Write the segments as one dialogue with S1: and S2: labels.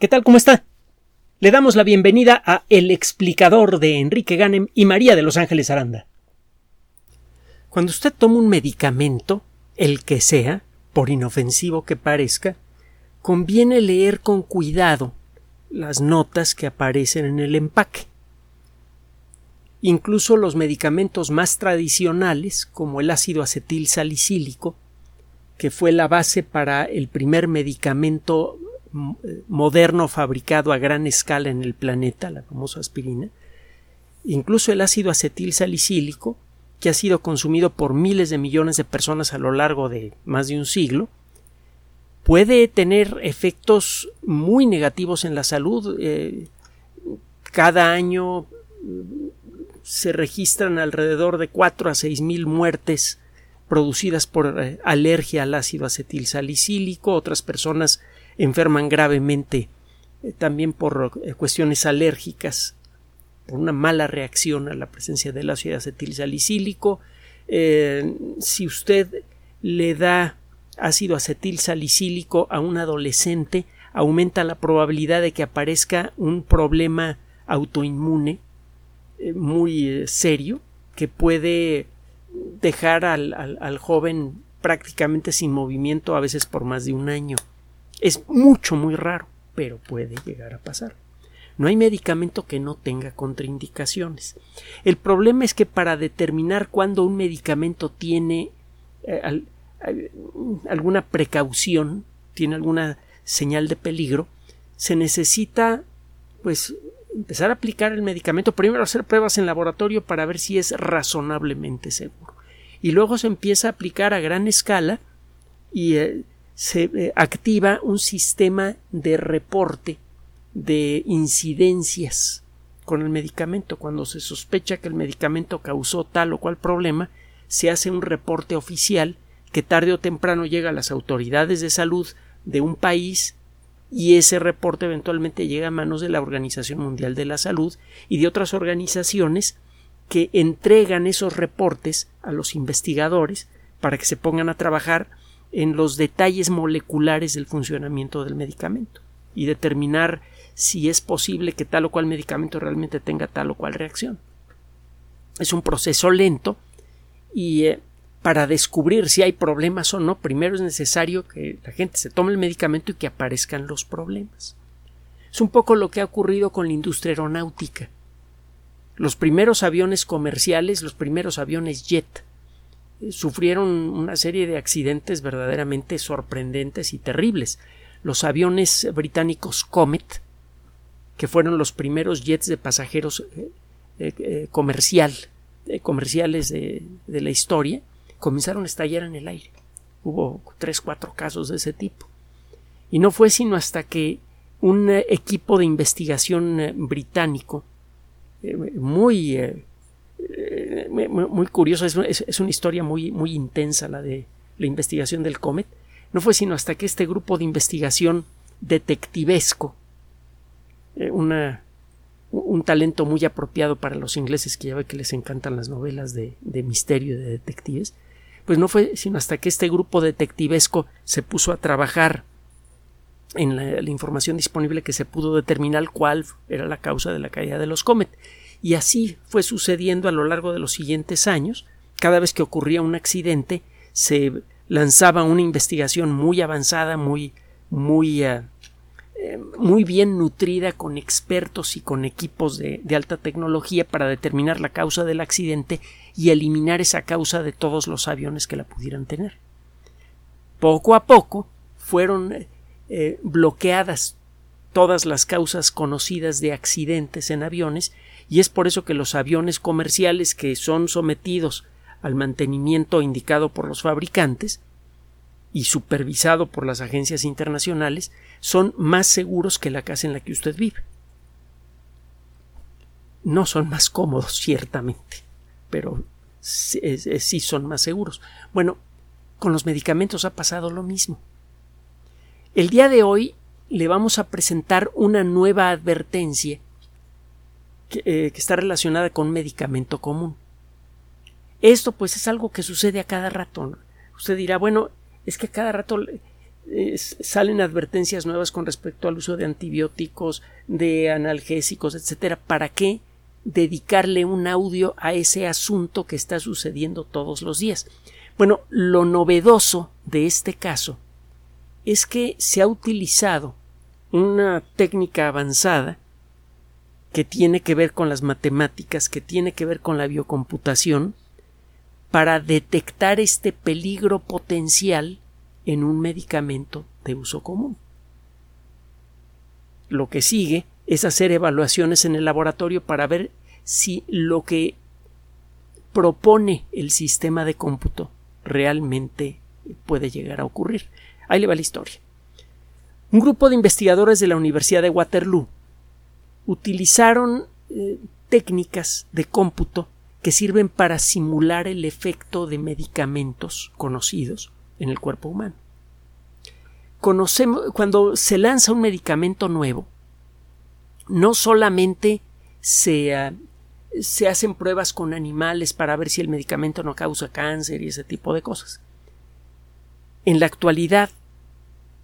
S1: ¿Qué tal? ¿Cómo está? Le damos la bienvenida a El explicador de Enrique Ganem y María de Los Ángeles Aranda. Cuando usted toma un medicamento, el que sea, por inofensivo que parezca, conviene leer con cuidado las notas que aparecen en el empaque. Incluso los medicamentos más tradicionales, como el ácido acetil salicílico, que fue la base para el primer medicamento moderno fabricado a gran escala en el planeta, la famosa aspirina, incluso el ácido acetil salicílico, que ha sido consumido por miles de millones de personas a lo largo de más de un siglo, puede tener efectos muy negativos en la salud. Eh, cada año se registran alrededor de 4 a 6 mil muertes producidas por eh, alergia al ácido acetil salicílico. Otras personas enferman gravemente eh, también por eh, cuestiones alérgicas, por una mala reacción a la presencia del ácido acetil salicílico. Eh, si usted le da ácido acetil salicílico a un adolescente, aumenta la probabilidad de que aparezca un problema autoinmune muy serio que puede dejar al joven prácticamente sin movimiento a veces por más de un año. Es mucho, muy raro, pero puede llegar a pasar. No hay medicamento que no tenga contraindicaciones. El problema es que para determinar cuándo un medicamento tiene eh, alguna precaución, tiene alguna señal de peligro, se necesita pues empezar a aplicar el medicamento, primero hacer pruebas en laboratorio para ver si es razonablemente seguro. Y luego se empieza a aplicar a gran escala y eh, se eh, activa un sistema de reporte de incidencias con el medicamento. Cuando se sospecha que el medicamento causó tal o cual problema, se hace un reporte oficial que tarde o temprano llega a las autoridades de salud de un país y ese reporte eventualmente llega a manos de la Organización Mundial de la Salud y de otras organizaciones que entregan esos reportes a los investigadores para que se pongan a trabajar en los detalles moleculares del funcionamiento del medicamento y determinar si es posible que tal o cual medicamento realmente tenga tal o cual reacción. Es un proceso lento y eh, para descubrir si hay problemas o no, primero es necesario que la gente se tome el medicamento y que aparezcan los problemas. Es un poco lo que ha ocurrido con la industria aeronáutica. Los primeros aviones comerciales, los primeros aviones jet, sufrieron una serie de accidentes verdaderamente sorprendentes y terribles. Los aviones británicos Comet, que fueron los primeros jets de pasajeros eh, eh, eh, comercial, comerciales de, de, la historia, comenzaron a estallar en el aire. Hubo tres, cuatro casos de ese tipo. Y no fue sino hasta que un equipo de investigación británico muy muy, curioso, es, una historia muy, muy intensa la de la investigación del Comet. No fue sino hasta que este grupo de investigación detectivesco, eh, una, un talento muy apropiado para los ingleses que ya ve que les encantan las novelas de, misterio y de detectives, pues no fue sino hasta que este grupo detectivesco se puso a trabajar en la, la, información disponible que se pudo determinar cuál era la causa de la caída de los Comet. Y así fue sucediendo a lo largo de los siguientes años. Cada vez que ocurría un accidente, se lanzaba una investigación muy avanzada, muy, muy, eh, eh, muy bien nutrida con expertos y con equipos de, de alta tecnología para determinar la causa del accidente y eliminar esa causa de todos los aviones que la pudieran tener. Poco a poco fueron eh, bloqueadas todas las causas conocidas de accidentes en aviones y es por eso que los aviones comerciales que son sometidos al mantenimiento indicado por los fabricantes y supervisado por las agencias internacionales son más seguros que la casa en la que usted vive. No son más cómodos, ciertamente, pero sí son más seguros. Bueno, con los medicamentos ha pasado lo mismo. El día de hoy le vamos a presentar una nueva advertencia eh, que, está relacionada con medicamento común. Esto pues es algo que sucede a cada rato. Usted dirá, bueno, es que a cada rato salen advertencias nuevas con respecto al uso de antibióticos, de analgésicos, etcétera. ¿Para qué dedicarle un audio a ese asunto que está sucediendo todos los días? Bueno, lo novedoso de este caso es que se ha utilizado una técnica avanzada que tiene que ver con las matemáticas, que tiene que ver con la biocomputación, para detectar este peligro potencial en un medicamento de uso común. Lo que sigue es hacer evaluaciones en el laboratorio para ver si lo que propone el sistema de cómputo realmente puede llegar a ocurrir. Ahí le va la historia. Un grupo de investigadores de la Universidad de Waterloo utilizaron eh, técnicas de cómputo que sirven para simular el efecto de medicamentos conocidos en el cuerpo humano. Conocemos, cuando se lanza un medicamento nuevo, no solamente se, ah, se hacen pruebas con animales para ver si el medicamento no causa cáncer y ese tipo de cosas. En la actualidad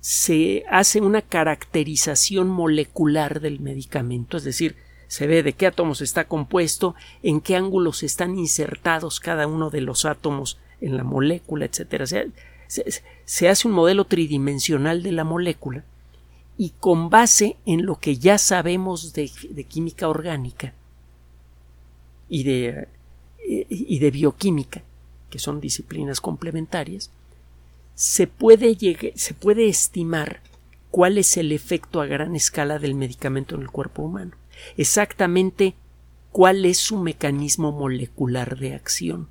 S1: se hace una caracterización molecular del medicamento, es decir, se ve de qué átomos está compuesto, en qué ángulos están insertados cada uno de los átomos en la molécula, etc. Se, hace un modelo tridimensional de la molécula y con base en lo que ya sabemos de, química orgánica y de, y de bioquímica, que son disciplinas complementarias, se puede, estimar cuál es el efecto a gran escala del medicamento en el cuerpo humano exactamente cuál es su mecanismo molecular de acción.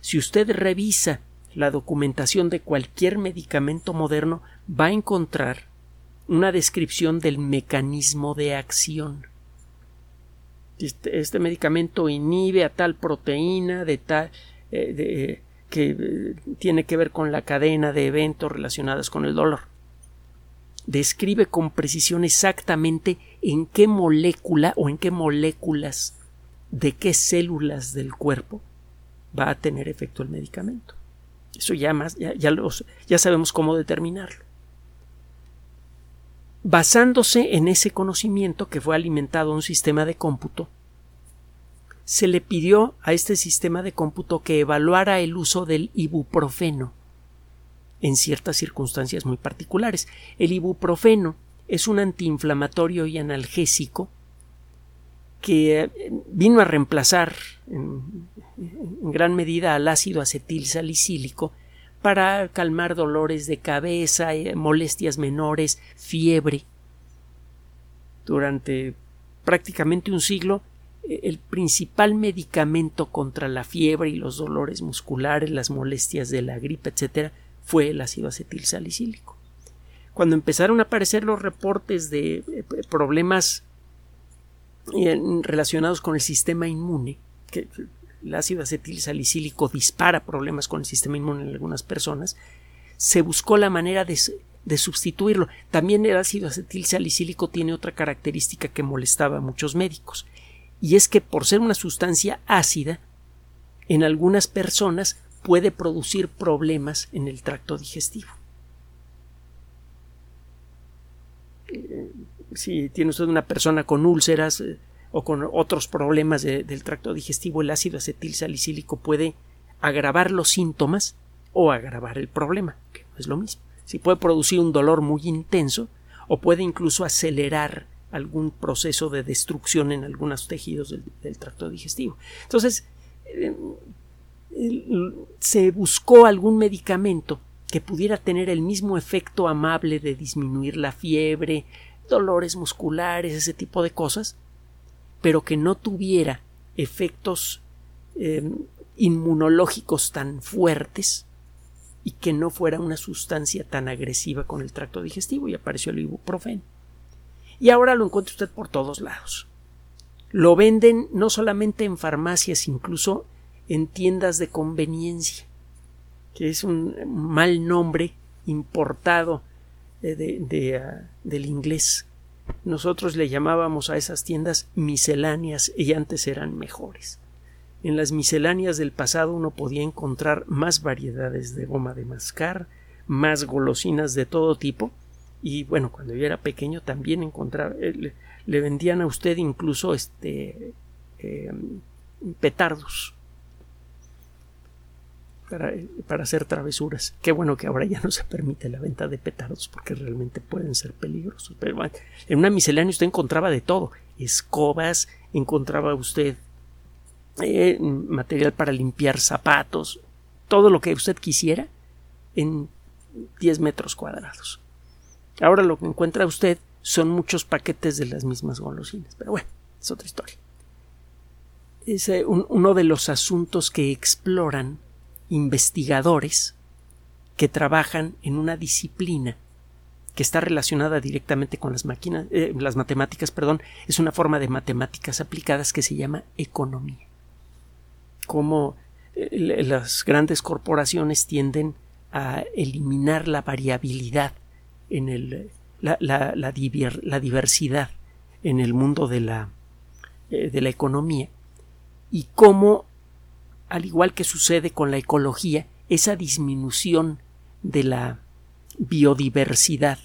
S1: Si usted revisa la documentación de cualquier medicamento moderno, va a encontrar una descripción del mecanismo de acción. Este, este medicamento inhibe a tal proteína de tal eh, que eh, tiene que ver con la cadena de eventos relacionados con el dolor. Describe con precisión exactamente en qué molécula o en qué moléculas de qué células del cuerpo va a tener efecto el medicamento. Eso ya más, ya, ya sabemos cómo determinarlo. Basándose en ese conocimiento que fue alimentado a un sistema de cómputo, se le pidió a este sistema de cómputo que evaluara el uso del ibuprofeno en ciertas circunstancias muy particulares. El ibuprofeno es un antiinflamatorio y analgésico que eh, vino a reemplazar en, gran medida al ácido acetil salicílico para calmar dolores de cabeza, eh, molestias menores, fiebre. Durante prácticamente un siglo, el principal medicamento contra la fiebre y los dolores musculares, las molestias de la gripe, etc., fue el ácido acetil salicílico cuando empezaron a aparecer los reportes de eh, problemas eh, relacionados con el sistema inmune, que el ácido acetil salicílico dispara problemas con el sistema inmune en algunas personas, se buscó la manera de, de sustituirlo. También el ácido acetil salicílico tiene otra característica que molestaba a muchos médicos, y es que por ser una sustancia ácida, en algunas personas puede producir problemas en el tracto digestivo. si tiene usted una persona con úlceras eh, o con otros problemas del tracto digestivo, el ácido acetil salicílico puede agravar los síntomas o agravar el problema, que no es lo mismo. Si puede producir un dolor muy intenso o puede incluso acelerar algún proceso de destrucción en algunos tejidos del, tracto digestivo. Entonces, eh, se buscó algún medicamento que pudiera tener el mismo efecto amable de disminuir la fiebre, dolores musculares, ese tipo de cosas, pero que no tuviera efectos eh, inmunológicos tan fuertes y que no fuera una sustancia tan agresiva con el tracto digestivo y apareció el ibuprofeno. Y ahora lo encuentra usted por todos lados. Lo venden no solamente en farmacias, incluso en tiendas de conveniencia, que es un mal nombre importado de, ah, del inglés. Nosotros le llamábamos a esas tiendas misceláneas y antes eran mejores. En las misceláneas del pasado uno podía encontrar más variedades de goma de mascar, más golosinas de todo tipo. Y bueno, cuando yo era pequeño también encontraba, eh, le, vendían a usted incluso este eh, petardos para, para, hacer travesuras. Qué bueno que ahora ya no se permite la venta de petardos porque realmente pueden ser peligrosos. Pero bueno, en una miscelánea usted encontraba de todo. Escobas, encontraba usted eh, material para limpiar zapatos, todo lo que usted quisiera en 10 metros cuadrados. Ahora lo que encuentra usted son muchos paquetes de las mismas golosinas. Pero bueno, es otra historia. Es eh, uno de los asuntos que exploran investigadores que trabajan en una disciplina que está relacionada directamente con las máquinas, eh, las matemáticas, perdón, es una forma de matemáticas aplicadas que se llama economía. Como eh, las grandes corporaciones tienden a eliminar la variabilidad en el, la, la, la, diversidad en el mundo de la, eh, de la economía y cómo al igual que sucede con la ecología, esa disminución de la biodiversidad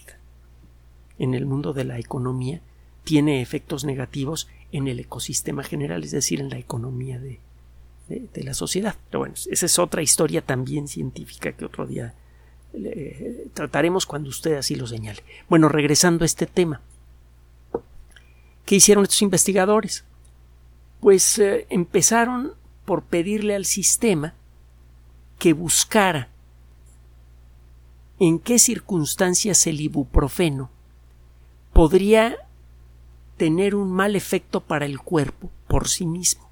S1: en el mundo de la economía tiene efectos negativos en el ecosistema general, es decir, en la economía de, la sociedad. Pero bueno, esa es otra historia también científica que otro día trataremos cuando usted así lo señale. Bueno, regresando a este tema. ¿Qué hicieron estos investigadores? Pues eh, empezaron por pedirle al sistema que buscara en qué circunstancias el ibuprofeno podría tener un mal efecto para el cuerpo por sí mismo.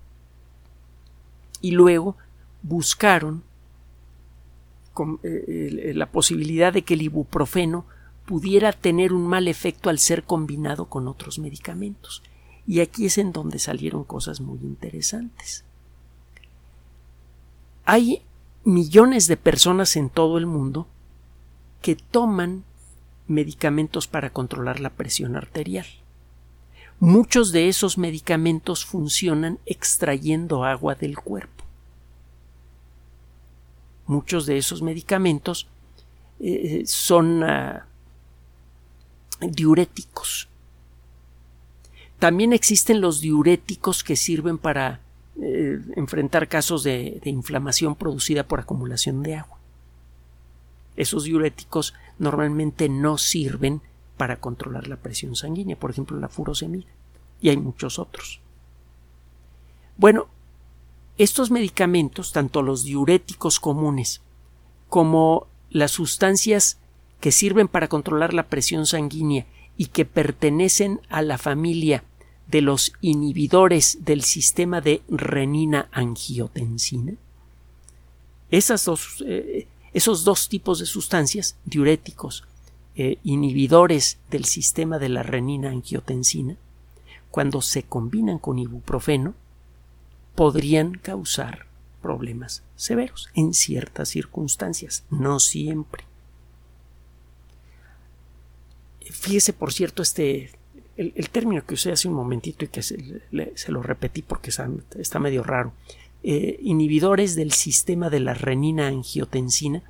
S1: Y luego buscaron eh, la posibilidad de que el ibuprofeno pudiera tener un mal efecto al ser combinado con otros medicamentos. Y aquí es en donde salieron cosas muy interesantes. Hay millones de personas en todo el mundo que toman medicamentos para controlar la presión arterial. Muchos de esos medicamentos funcionan extrayendo agua del cuerpo. Muchos de esos medicamentos eh, son ah, diuréticos. También existen los diuréticos que sirven para eh, enfrentar casos de, inflamación producida por acumulación de agua. Esos diuréticos normalmente no sirven para controlar la presión sanguínea, por ejemplo la furosemida, y hay muchos otros. Bueno, estos medicamentos, tanto los diuréticos comunes como las sustancias que sirven para controlar la presión sanguínea y que pertenecen a la familia de los inhibidores del sistema de renina-angiotensina. Eh, esos dos tipos de sustancias, diuréticos, eh, inhibidores del sistema de la renina-angiotensina, cuando se combinan con ibuprofeno, podrían causar problemas severos en ciertas circunstancias, no siempre. Fíjese, por cierto, este el, término que usé hace un momentito y que se, lo repetí porque está, medio raro, eh, inhibidores del sistema de la renina angiotensina,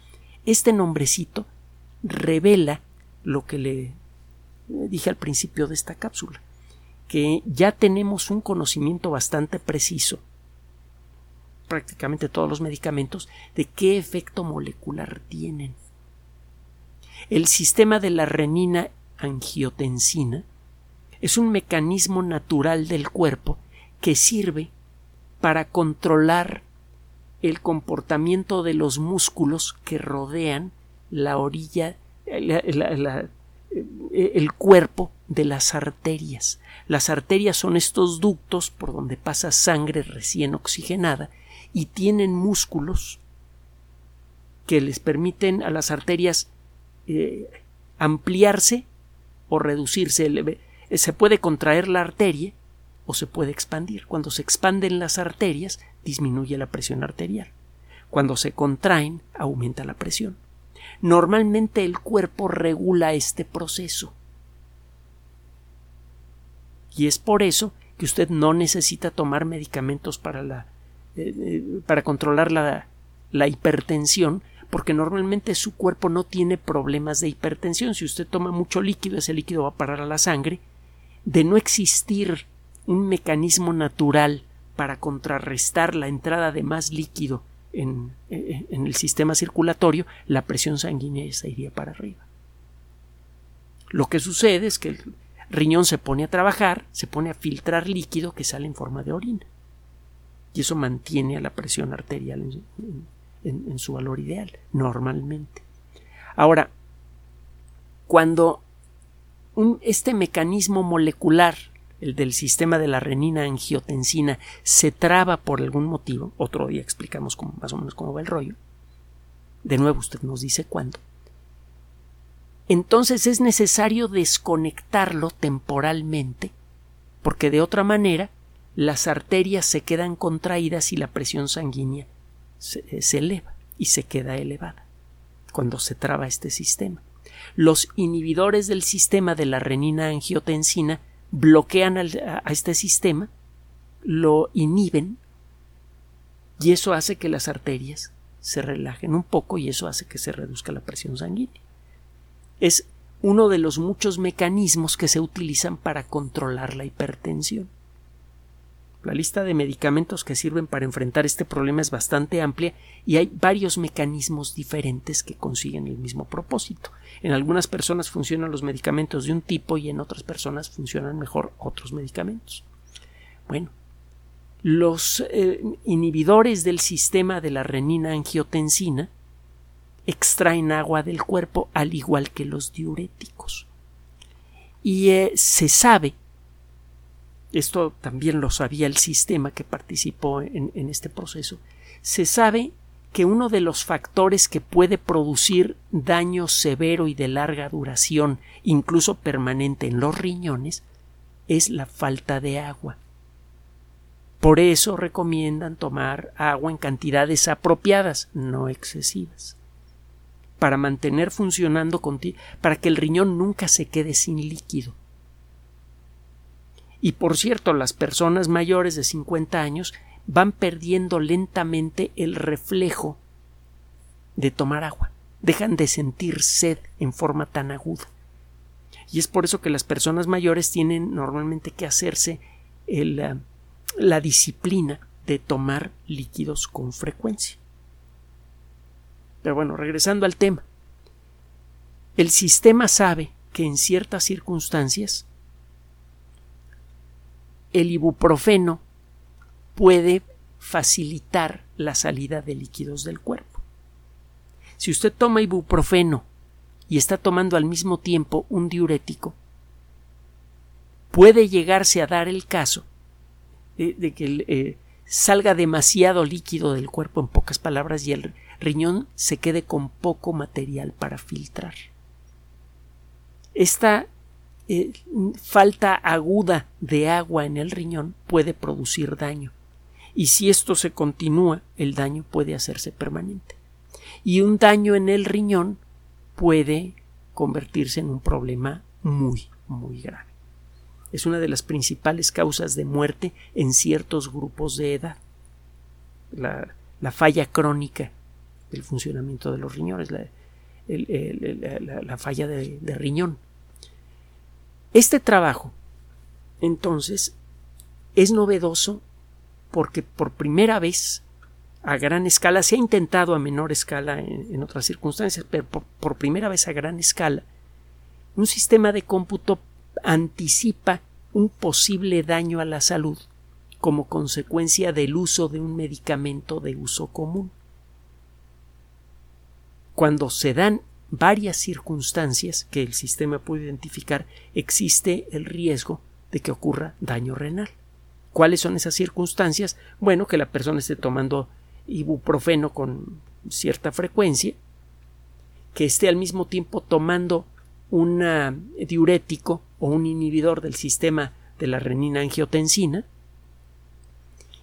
S1: este nombrecito revela lo que le dije al principio de esta cápsula, que ya tenemos un conocimiento bastante preciso, prácticamente todos los medicamentos, de qué efecto molecular tienen. El sistema de la renina angiotensina es un mecanismo natural del cuerpo que sirve para controlar el comportamiento de los músculos que rodean la orilla, el cuerpo de las arterias. Las arterias son estos ductos por donde pasa sangre recién oxigenada y tienen músculos que les permiten a las arterias eh, ampliarse o reducirse. Eh, se puede contraer la arteria o se puede expandir. Cuando se expanden las arterias, disminuye la presión arterial. Cuando se contraen, aumenta la presión. Normalmente el cuerpo regula este proceso. Y es por eso que usted no necesita tomar medicamentos para la eh, eh, para controlar la, la hipertensión, porque normalmente su cuerpo no tiene problemas de hipertensión. Si usted toma mucho líquido, ese líquido va a parar a la sangre. De no existir un mecanismo natural para contrarrestar la entrada de más líquido en, en, el sistema circulatorio, la presión sanguínea se iría para arriba. Lo que sucede es que el riñón se pone a trabajar, se pone a filtrar líquido que sale en forma de orina. Y eso mantiene a la presión arterial en, su valor ideal, normalmente. Ahora, cuando este mecanismo molecular, el del sistema de la renina angiotensina, se traba por algún motivo, otro día explicamos más o menos cómo va el rollo, de nuevo usted nos dice cuándo, entonces es necesario desconectarlo temporalmente, porque de otra manera las arterias se quedan contraídas y la presión sanguínea se, eleva y se queda elevada cuando se traba este sistema. Los inhibidores del sistema de la renina angiotensina bloquean a este sistema, lo inhiben y eso hace que las arterias se relajen un poco y eso hace que se reduzca la presión sanguínea. Es uno de los muchos mecanismos que se utilizan para controlar la hipertensión. La lista de medicamentos que sirven para enfrentar este problema es bastante amplia y hay varios mecanismos diferentes que consiguen el mismo propósito. En algunas personas funcionan los medicamentos de un tipo y en otras personas funcionan mejor otros medicamentos. Bueno, los eh, inhibidores del sistema de la renina angiotensina extraen agua del cuerpo al igual que los diuréticos. Y eh, se sabe esto también lo sabía el sistema que participó en, este proceso, se sabe que uno de los factores que puede producir daño severo y de larga duración, incluso permanente en los riñones, es la falta de agua. Por eso recomiendan tomar agua en cantidades apropiadas, no excesivas, para mantener funcionando para que el riñón nunca se quede sin líquido. Y por cierto, las personas mayores de 50 años van perdiendo lentamente el reflejo de tomar agua. Dejan de sentir sed en forma tan aguda. Y es por eso que las personas mayores tienen normalmente que hacerse eh, la disciplina de tomar líquidos con frecuencia. Pero bueno, regresando al tema. El sistema sabe que en ciertas circunstancias el ibuprofeno puede facilitar la salida de líquidos del cuerpo. Si usted toma ibuprofeno y está tomando al mismo tiempo un diurético, puede llegarse a dar el caso de, que eh, salga demasiado líquido del cuerpo, en pocas palabras, y el riñón se quede con poco material para filtrar. Esta eh, falta aguda de agua en el riñón puede producir daño. Y si esto se continúa, el daño puede hacerse permanente. Y un daño en el riñón puede convertirse en un problema muy, muy grave. Es una de las principales causas de muerte en ciertos grupos de edad. La, falla crónica del funcionamiento de los riñones, la, falla de riñón. Este trabajo, entonces, es novedoso porque por primera vez a gran escala, se ha intentado a menor escala en, otras circunstancias, pero por, primera vez a gran escala, un sistema de cómputo anticipa un posible daño a la salud como consecuencia del uso de un medicamento de uso común. Cuando se dan varias circunstancias que el sistema puede identificar, existe el riesgo de que ocurra daño renal. ¿Cuáles son esas circunstancias? Bueno, que la persona esté tomando ibuprofeno con cierta frecuencia, que esté al mismo tiempo tomando un diurético o un inhibidor del sistema de la renina angiotensina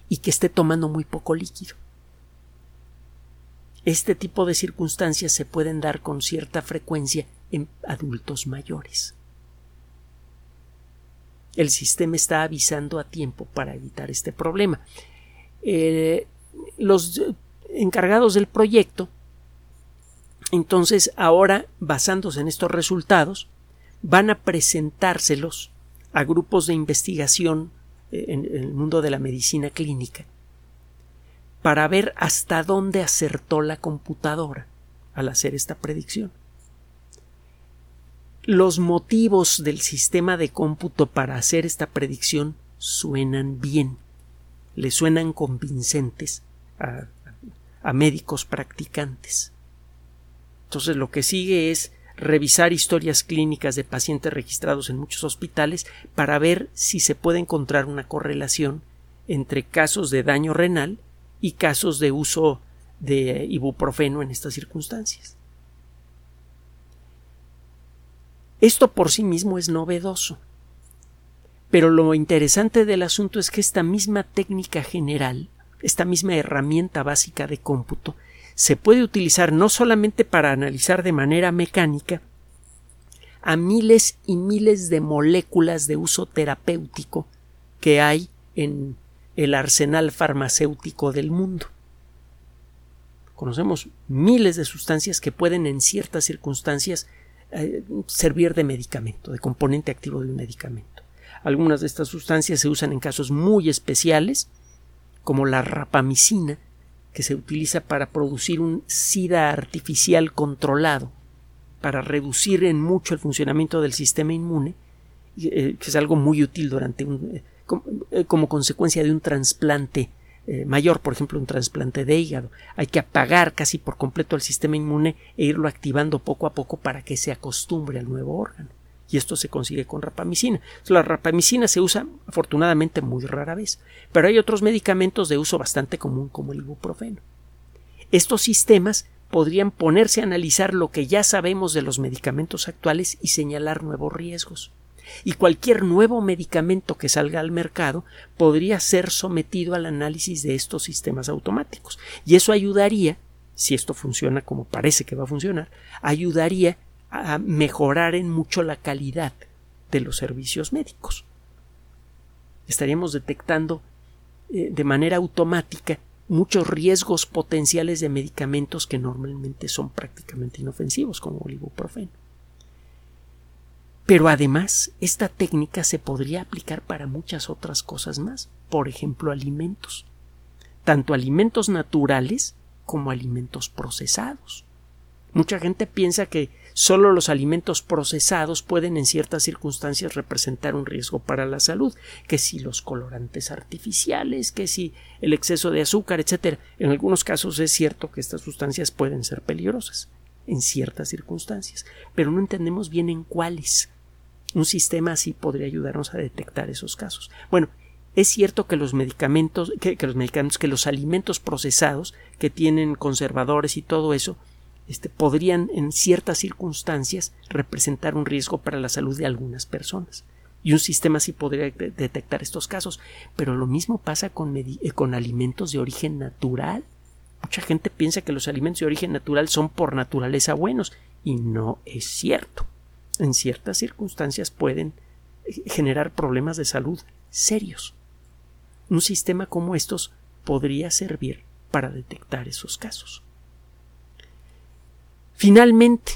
S1: y que esté tomando muy poco líquido. Este tipo de circunstancias se pueden dar con cierta frecuencia en adultos mayores. El sistema está avisando a tiempo para evitar este problema. Eh, los encargados del proyecto Entonces, ahora, basándose en estos resultados, van a presentárselos a grupos de investigación eh, en, el mundo de la medicina clínica para ver hasta dónde acertó la computadora al hacer esta predicción. Los motivos del sistema de cómputo para hacer esta predicción suenan bien, le suenan convincentes a, a médicos practicantes. Entonces lo que sigue es revisar historias clínicas de pacientes registrados en muchos hospitales para ver si se puede encontrar una correlación entre casos de daño renal y casos de uso de ibuprofeno en estas circunstancias. Esto por sí mismo es novedoso. Pero lo interesante del asunto es que esta misma técnica general, esta misma herramienta básica de cómputo, se puede utilizar no solamente para analizar de manera mecánica a miles y miles de moléculas de uso terapéutico que hay en el arsenal farmacéutico del mundo. Conocemos miles de sustancias que pueden en ciertas circunstancias eh, servir de medicamento, de componente activo de un medicamento. Algunas de estas sustancias se usan en casos muy especiales, como la rapamicina, que se utiliza para producir un SIDA artificial controlado, para reducir en mucho el funcionamiento del sistema inmune, eh, que es algo muy útil durante un, eh, eh, como, consecuencia de un trasplante mayor, por ejemplo, un trasplante de hígado. Hay que apagar casi por completo el sistema inmune e irlo activando poco a poco para que se acostumbre al nuevo órgano. Y esto se consigue con rapamicina. La rapamicina se usa afortunadamente muy rara vez, pero hay otros medicamentos de uso bastante común como el ibuprofeno. Estos sistemas podrían ponerse a analizar lo que ya sabemos de los medicamentos actuales y señalar nuevos riesgos y cualquier nuevo medicamento que salga al mercado podría ser sometido al análisis de estos sistemas automáticos. Y eso ayudaría, si esto funciona como parece que va a funcionar, ayudaría a mejorar en mucho la calidad de los servicios médicos. Estaríamos detectando eh, de manera automática muchos riesgos potenciales de medicamentos que normalmente son prácticamente inofensivos, como el ibuprofeno. Pero además, esta técnica se podría aplicar para muchas otras cosas más, por ejemplo, alimentos, tanto alimentos naturales como alimentos procesados. Mucha gente piensa que solo los alimentos procesados pueden en ciertas circunstancias representar un riesgo para la salud, que si los colorantes artificiales, que si el exceso de azúcar, etc. En algunos casos es cierto que estas sustancias pueden ser peligrosas en ciertas circunstancias, pero no entendemos bien en cuáles. Un sistema así podría ayudarnos a detectar esos casos. Bueno, es cierto que los medicamentos, que, los medicamentos, que los alimentos procesados que tienen conservadores y todo eso, este, podrían en ciertas circunstancias representar un riesgo para la salud de algunas personas. Y un sistema así podría detectar estos casos. Pero lo mismo pasa con, eh, con alimentos de origen natural. Mucha gente piensa que los alimentos de origen natural son por naturaleza buenos y no es cierto en ciertas circunstancias pueden eh, generar problemas de salud serios. Un sistema como estos podría servir para detectar esos casos. Finalmente,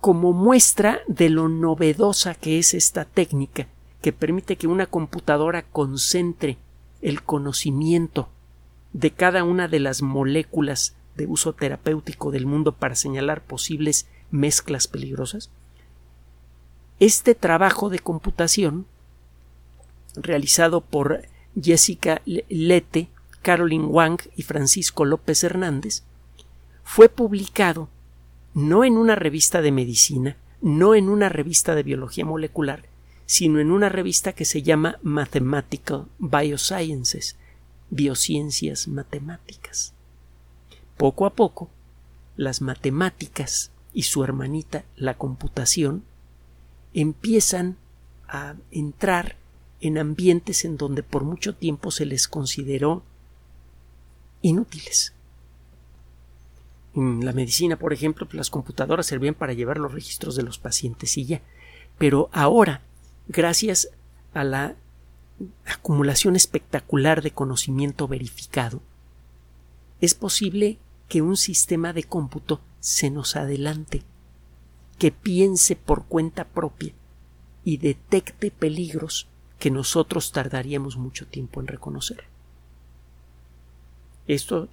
S1: como muestra de lo novedosa que es esta técnica, que permite que una computadora concentre el conocimiento de cada una de las moléculas de uso terapéutico del mundo para señalar posibles mezclas peligrosas, este trabajo de computación, realizado por Jessica Lete, Caroline Wang y Francisco López Hernández, fue publicado no en una revista de medicina, no en una revista de biología molecular, sino en una revista que se llama Mathematical Biosciences, Biociencias Matemáticas. Poco a poco, las matemáticas y su hermanita, la computación, empiezan a entrar en ambientes en donde por mucho tiempo se les consideró inútiles. En la medicina, por ejemplo, las computadoras servían para llevar los registros de los pacientes y ya. Pero ahora, gracias a la acumulación espectacular de conocimiento verificado, es posible que un sistema de cómputo se nos adelante, que piense por cuenta propia y detecte peligros que nosotros tardaríamos mucho tiempo en reconocer. Esto,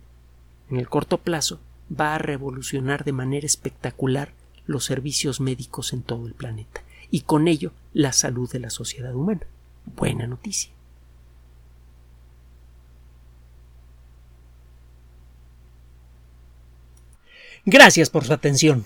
S1: en el corto plazo, va a revolucionar de manera espectacular los servicios médicos en todo el planeta y con ello la salud de la sociedad humana. Buena noticia. Gracias por su atención.